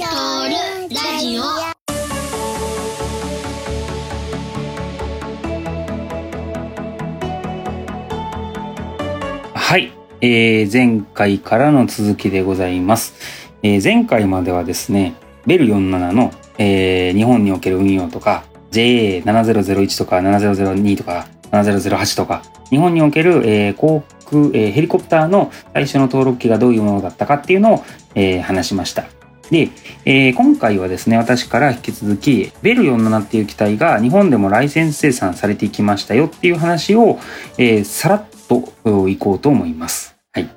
トルラジオはい、えー前回からの続きでございます。えー前回まではですね、ベル47の、えー日本における運用とか、JA7001 とか7002とか7008とか、日本における、えー航空、えーヘリコプターの最初の登録機がどういうものだったかっていうのを、えー話しました。で、えー今回はですね、私から引き続き、ベル47っていう機体が日本でもライセンス生産されていきましたよっていう話を、えーさらっといこうと思います。はい。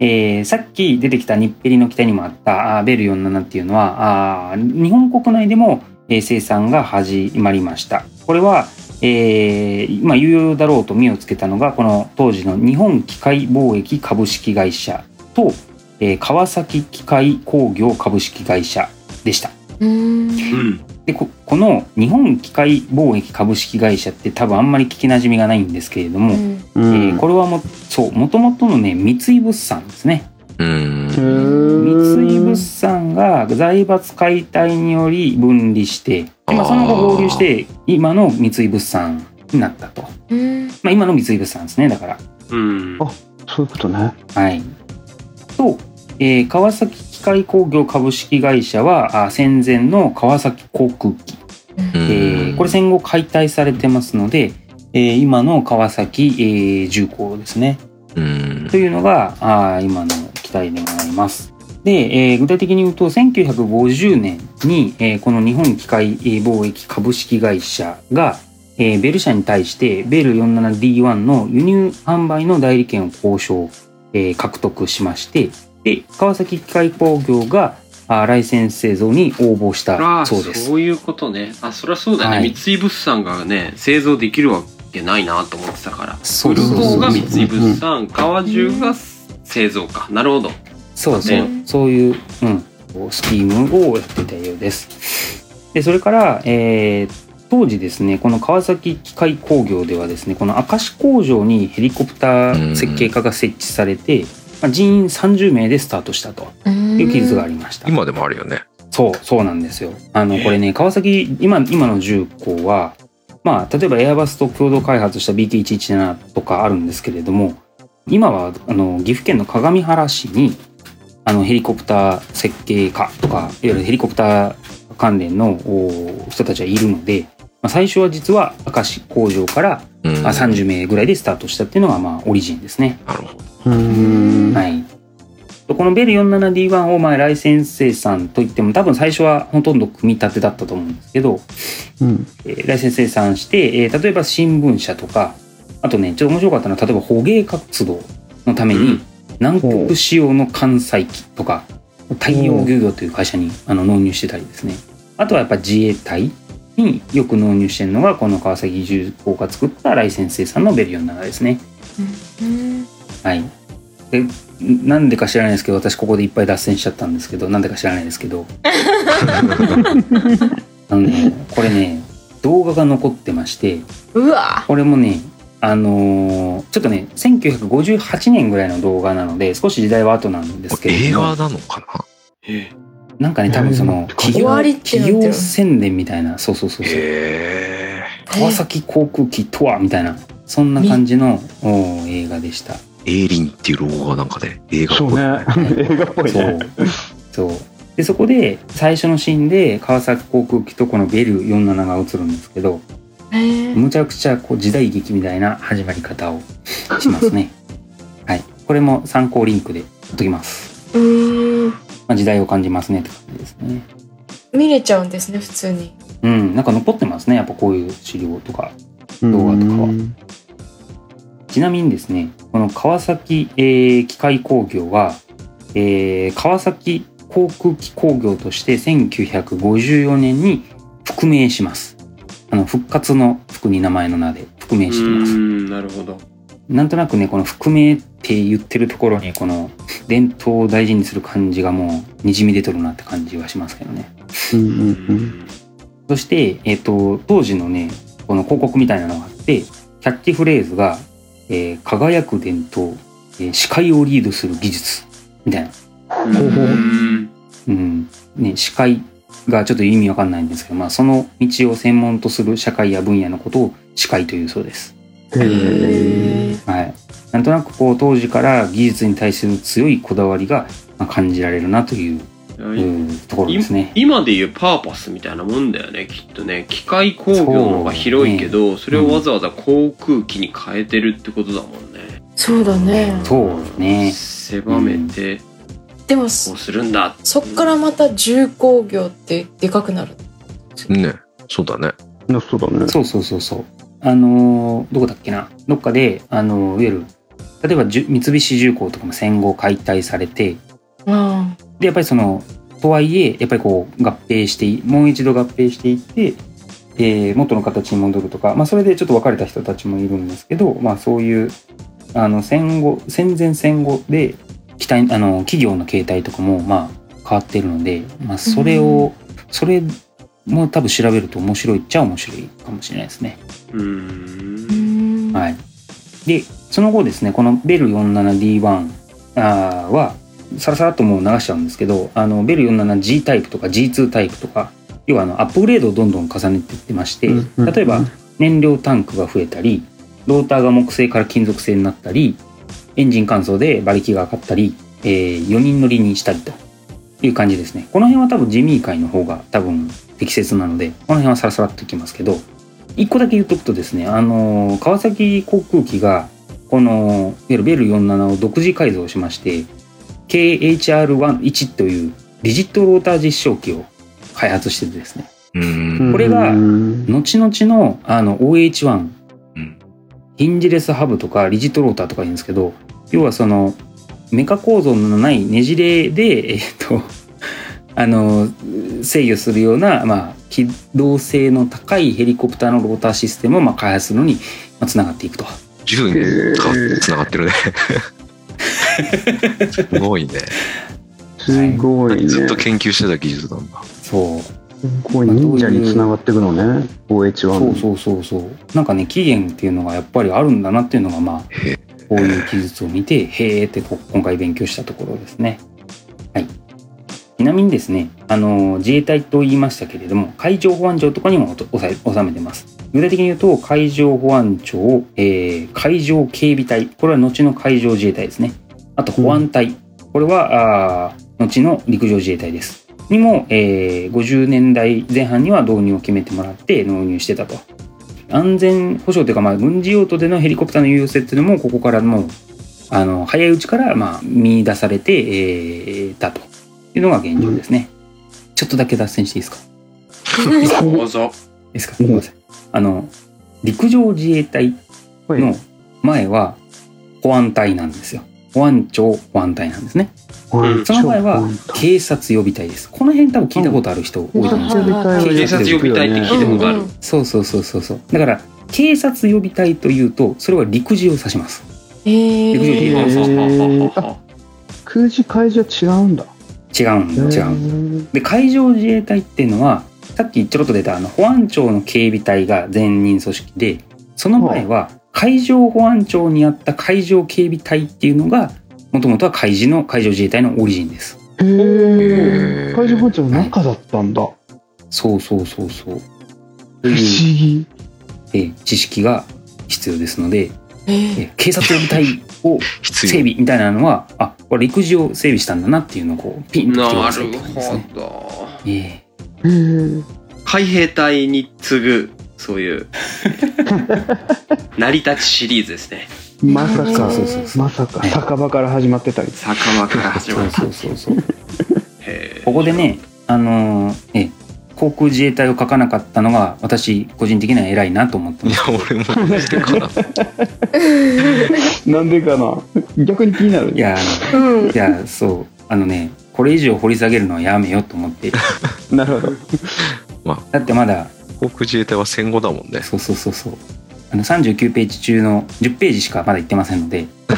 えーさっき出てきたニッペリの機体にもあったあベル47っていうのは、あ日本国内でも、えー生産が始まりました。これは、えーまあ、有用だろうと目をつけたのが、この当時の日本機械貿易株式会社と、えー川崎機械工業株式会社でした。でここの日本機械貿易株式会社って多分あんまり聞きなじみがないんですけれども、うん。えーこれはもそうもともとのね三井物産ですね。うん。三井物産が財閥解体により分離してで、まあ、その後合流して今の三井物産になったと、うん。まあ、今の三井物産ですねだから。うん。あそういうことね。はいと、えー川崎機械工業株式会社はあ戦前の川崎航空機えーこれ戦後解体されてますので、えー今の川崎、えー重工ですね。うんというのがあー今の機体でございます。で、えー具体的に言うと1950年に、えーこの日本機械貿易株式会社が、えーベル社に対してベル 47D1 の輸入販売の代理権を交渉、えー獲得しましてで川崎機械工業があーライセンス製造に応募しあたそうです。そういうことね。あ、そりゃそうだね。はい三井物産がね、製造できるわけないなと思ってたから。そうそうそう方が三井物産、川中が製造か。なるほど。そうそう、ねそういう、うん、こうスキームをやってたようです。で、それから、えー当時ですね、この川崎機械工業ではですね、この明石工場にヘリコプター設計課が設置されて、まあ、人員30名でスタートしたという記述がありました。今でもあるよね。そう、そうなんですよ。あの、これね、川崎、今、今の重工は、まあ、例えばエアバスと共同開発した BK117 とかあるんですけれども、今は、あの、岐阜県の鏡原市に、あの、ヘリコプター設計家とか、いわゆるヘリコプター関連のお人たちはいるので、まあ、最初は実は明石工場から、うん。あ30名ぐらいでスタートしたっていうのが、まあ、オリジンですね。なるほど。うーん。はい。このベル 47D1 をまあライセンス生産といっても多分最初はほとんど組み立てだったと思うんですけど、うん。えーライセンス生産して、えー例えば新聞社とかあとねちょっと面白かったのは例えば捕鯨活動のために南極仕様の艦載機とか太陽漁業という会社にあの納入してたりですねあとはやっぱ自衛隊によく納入してるのがこの川崎重工が作ったライセンス生産のベル47ですね。うんはい。で、なんでか知らないですけど、私ここでいっぱい脱線しちゃったんですけど、なんでか知らないですけど。あのね、これね、動画が残ってまして、うわこれもね、あのーちょっとね、1958年ぐらいの動画なので、少し時代は後なんですけれども、映画なのかな？えなんかね、多分その、えー企業企業宣伝みたいな、そうそうそうそう、へ川崎航空機とはみたいな、そんな感じのお映画でした。え。エイリンっていうロゴがなんかね、映画っぽい。そうね。映画っぽいそうね。。そう。で、そこで、最初のシーンで、川崎航空機とこのベル47が映るんですけど、むちゃくちゃこう時代劇みたいな始まり方をしますね。はい。これも参考リンクで貼っときます。まあ、時代を感じますねって感じですね。見れちゃうんですね普通にうん。なんか残ってますね。やっぱこういう資料とか。動動画とかはちなみにですね、この川崎、えー機械工業は、えー川崎航空機工業として1954年に復名します。あの、復活の服に名前の名で復名うしています。ん、なるほど。なんとなくね、この復名って言ってるところに、この伝統を大事にする感じがもうにじみ出てるなって感じはしますけどね。うんううんうん。そして、えっ、と、当時のね、この広告みたいなのがあって、キャッチフレーズが、えー輝く伝統、えー視界をリードする技術、みたいな。うんうん。ね、司会がちょっと意味わかんないんですけど、まあ、その道を専門とする社会や分野のことを司会というそうです。へえ。はい。なんとなくこう当時から技術に対する強いこだわりがまあ感じられるなといううんところですね。今でいうパーパスみたいなもんだよねきっとね機械工業の方が広いけどそ,、れをわざわざ航空機に変えてるってことだもんねそうだね。そうですね。狭めてでもこうするんだそっからまた重工業ってでかくなる。ね。そうだね。なそうだね。そうそうそうそう。あのーどこだっけな？どっかで、あのーいわゆる、例えば三菱重工とかも戦後解体されて、あで、やっぱりその、とはいえ、やっぱりこう合併してい、もう一度合併していって、えー元の形に戻るとか、まあそれでちょっと別れた人たちもいるんですけど、まあそういう、あの戦後、戦前戦後で、期待、あの、企業の形態とかも、まあ変わってるので、まあそれを、それも多分調べると面白いっちゃ面白いかもしれないですね。うん。はい。で、その後ですね、このベル 47D1 あーは、さらさらっともう流しちゃうんですけど、あの、ベル 47G タイプとか G2 タイプとか、要はあの、アップグレードをどんどん重ねていってまして、例えば、燃料タンクが増えたり、ローターが木製から金属製になったり、エンジン乾燥で馬力が上がったり、え4人乗りにしたりという感じですね。この辺は多分ジミー界の方が多分適切なので、この辺はさらさらっといきますけど、一個だけ言っとくとですね、あの、川崎航空機が、この、いわゆるベル47を独自改造しまして、KHR1 というリジットローター実証機を開発しててですね。これがうん後々のあの OH1、うんヒンジレスハブとかリジットローターとか言うんですけど要はそのメカ構造のないねじれでえっと あの制御するような、まあ、機動性の高いヘリコプターのローターシステムをまあ開発するのにまあつながっていくと。銃につながってるね。すごいね。すごいね。ずっと研究してた技術なんだ。そうすごい忍者に繋がっていくのね。OH1 そうそうそうそうなんかね起源っていうのがやっぱりあるんだなっていうのがまあ。こういう記述を見て、へーってこ今回勉強したところですね。はい。ちなみにですね、あの、自衛隊と言いましたけれども、海上保安庁とかにもおさえ収めてます。具体的に言うと、海上保安庁、えー海上警備隊、これは後の海上自衛隊ですね。あと保安隊、これは、あ後の陸上自衛隊です。にも、えー50年代前半には導入を決めてもらって納入してたと。安全保障というか、まあ、軍事用途でのヘリコプターの有用性っていうのもここからもうあの早いうちから、まあ、見出されて、えーたというのが現状ですね。ちょっとだけ脱線していいですかどうぞいですかすみません。あの陸上自衛隊はいの前は保安隊なんですよ。保安庁保安隊なんですね。はいその前は超警察予備隊です。この辺多分聞いたことある人多いと思うんですよ。警察予備隊って聞いたことあるそうそうそうそうそう。だから警察予備隊というとそれは陸自を指します。え陸上自衛隊ー、あ空自海自は違うんだ。違うん違う。で海上自衛隊っていうのはさっきちょろっと出たあの保安庁の警備隊が前任組織でその前は海上保安庁にあった海上警備隊っていうのがもともとは海自の海上自衛隊のオリジンです。へえ。海上保安庁の中だったんだ。そうそうそうそう。と不思議。えー知識が必要ですので、え警察予備隊を。整備みたいなのはあこれ陸自を整備したんだなっていうのをこうピンとてくださいるって感じですね。ほどえー。海兵隊に次ぐそういう成り立ちシリーズですねまさか、まさか、酒場から始まってたり。酒場から始まったそうそうそうそう。ここでね、あのーえ航空自衛隊を書かなかったのが私個人的には偉いなと思ってます。いや、俺もマジでかな。なん。でかな逆に気になる。いやうん。いやそうあのねこれ以上掘り下げるのはやめようと思って。なるほど。だってまだ。航空自衛隊は戦後だもんね。そうそうそうそう。あの39ページ中の10ページしかまだ言ってませんので。ど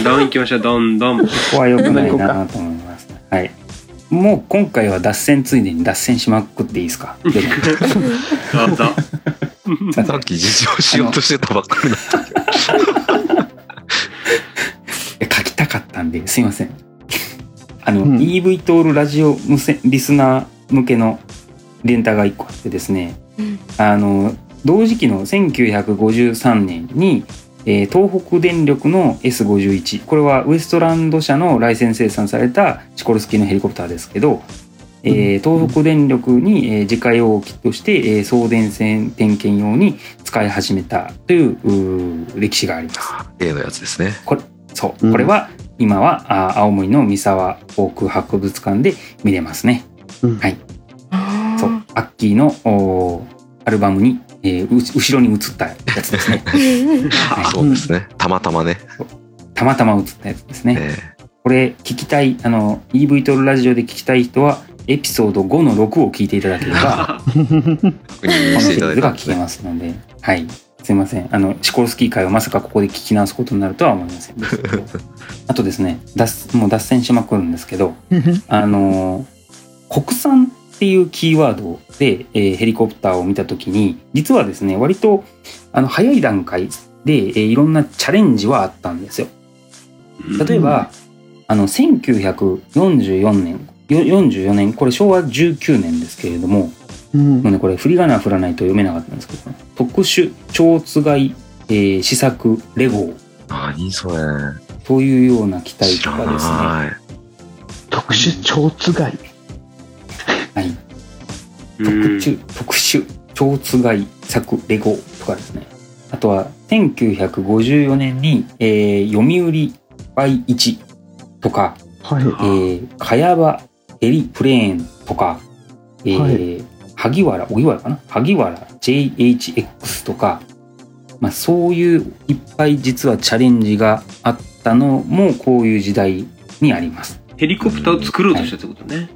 んどん行きましょう。どんどん。ここは良くないなと思います。はい。もう今回は脱線ついでに脱線しまくっていいですか？でもさっき実情しようとしてたばっかりだった。書きたかったんですいません。あの、うん。EV トールラジオ無線リスナー向けのレンタが1個あってですね。うん。あの同時期の1953年に、えー東北電力の S51 これはウエストランド社のライセンス生産されたシコルスキーのヘリコプターですけど、えー東北電力に、えー自家用機として、えー送電線点検用に使い始めたという歴史があります。A のやつですね。そう、うん。これは今はあ青森の三沢航空博物館で見れますね。うんはい。そう、アッキーのおーアルバムに、えーう後ろに映ったやつですね。はいそうですね。たまたまね。たまたま映ったやつですね。えこれ聞きたいあの EV トルラジオで聞きたい人はエピソード5の6を聞いていただければこのシリーズが聞け。ますので、はい。すいません。あの、シコルスキー会をまさかここで聞き直すことになるとは思いません。あとですね、脱もう脱線しまくるんですけど、あのー国産っていうキーワードで、えーヘリコプターを見たときに、実はですね、割と、あの、早い段階で、えーいろんなチャレンジはあったんですよ。例えば、あの、1944年、よ44年、これ昭和19年ですけれども、うんもうね、これ振り仮名振らないと読めなかったんですけど、特殊超つがい、えー試作レゴー何それ。というような機体とかですね。ない。特殊超つがい。はい。うん特殊、特殊超つがい作レゴとかですね。あとは、1954年に、えー、読売 Y1 とか、はい。えー、茅場ヘリプレーンとか、えーは萩原、荻原かな？萩原 JHX とか、まあそういういっぱい実はチャレンジがあったのもこういう時代にあります。ヘリコプターを作ろうとしたってことね。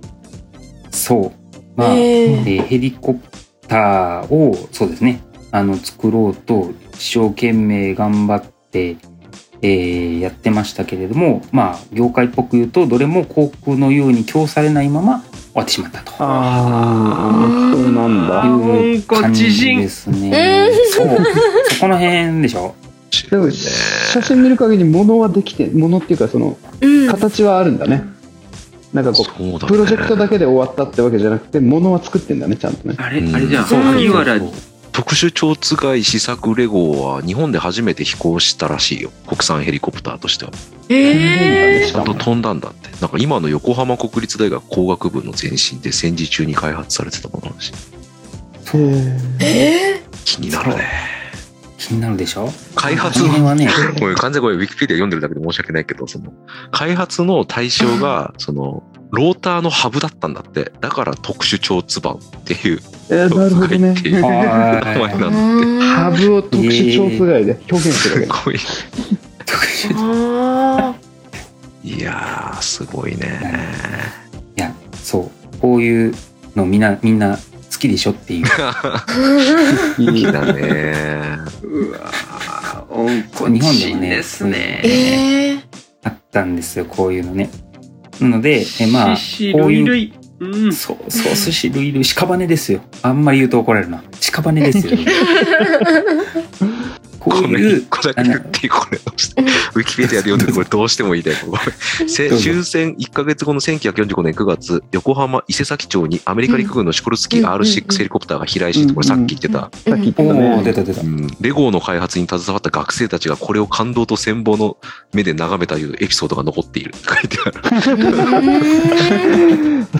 そう。まあ、えーえーヘリコプターをそうですねあの作ろうと一生懸命頑張って、えーやってましたけれどもまあ業界っぽく言うとどれも航空のように供されないまま終わってしまったとああ、そうなんだ。いう感本じですね。そうそこの辺でしょ？でも、写真見る限り物はできて、物っていうかその、うん形はあるんだね。なんかこそうプロジェクトだけで終わったってわけじゃなくて、物は作ってんだね、ちゃんとね。あれ、うんあれじゃん。そう萩原特殊超つがい試作レゴは日本で初めて飛行したらしいよ。国産ヘリコプターとしては。えちゃんと飛んだんだって。なんか今の横浜国立大学工学部の前身で戦時中に開発されてたものらしい。そうー、え気になるね。気になるでしょ？開発はね これ完全にこれウィキペディア読んでるだけで申し訳ないけど、その、開発の対象が、その、ローターのハブだったんだって。だから特殊超つばんっていうえー、なるほどね。っていう名は前なんだって。ー、ハブを特殊超つがいで表現するわけすごい。あいやー、すごいね。いやそうこういうのみんなみんな好きでしょっていうーいいだね。うわー温日本でもねですね。えー、あったんですよこういうのねなのでえまあこういう。うん。そうそう寿司類類屍ですよあんまり言うと怒られるな屍ですよ こうこれいう一個だけ言っていいこれ。ウィキペディアで読んでるこれどうしても言いたい。終戦1ヶ月後の1945年9月、横浜伊勢崎町にアメリカ陸軍のシコルスキーうんうんうん R6 ヘリコプターが飛来して、これさっき言ってた、さっき言っておたお出ね。た出たうんレゴの開発に携わった学生たちがこれを感動と羨望の目で眺めたというエピソードが残っている書いてある。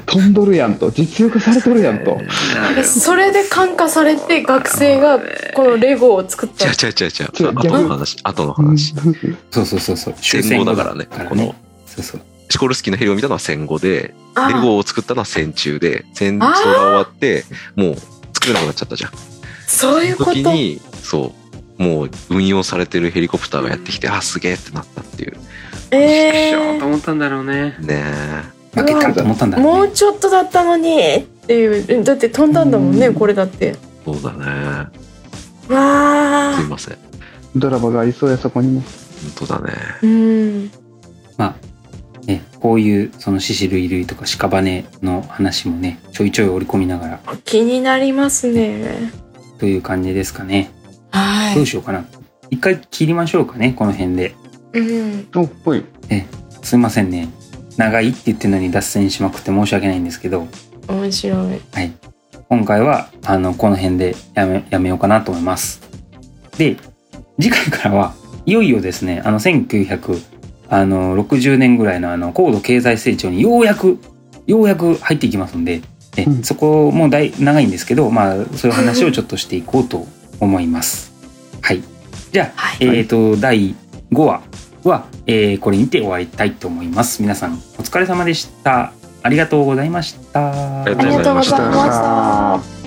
飛んどるやんと。実力されとるやんと。それで感化されて学生がこのレゴを作った違う違う違う違う。違う後の話、後の話。そうそうそうそう戦後だからね。このそうそうシコルスキーのヘリを見たのは戦後で、あレゴを作ったのは戦中で、戦争が終わって、もう作れなくなっちゃったじゃん。そういうこと？時に、そう、もう運用されてるヘリコプターがやってきて、あ、すげえってなったっていう。えしようとー、思ったんだろうね。ね負けたと思ったんだもうねちょっとだったのにっていうだって飛んだんだもんねこれだってえ。そうだね。わあすいません。ドラマがありそうや、そこにも。本当だね。うんまあねこういうその獅子類類とか屍の話もねちょいちょい織り込みながら気になりますねという感じですかねはいどうしようかな一回切りましょうかねこの辺でうんお、ほい。すいませんね長いって言ってるのに脱線しまくって申し訳ないんですけど、面白い。はい。今回は、あの、この辺でやめ、やめようかなと思います。で、次回からはいよいよですね、あの、1960年ぐらいのあの、高度経済成長にようやく、ようやく入っていきますんで、えうんそこもだい長いんですけど、まあ、そういう話をちょっとしていこうと思います。はい。じゃあ、はいえっ、と、第5話は、えーこれにて終わりたいと思います。皆さん、お疲れ様でした。ありがとうございました。ありがとうございました。